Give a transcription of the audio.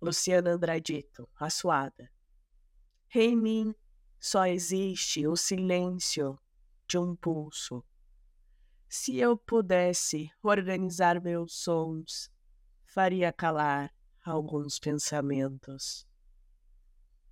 Luciana Andradito, assuada. Em mim só existe o silêncio de um pulso. Se eu pudesse organizar meus sons, faria calar alguns pensamentos.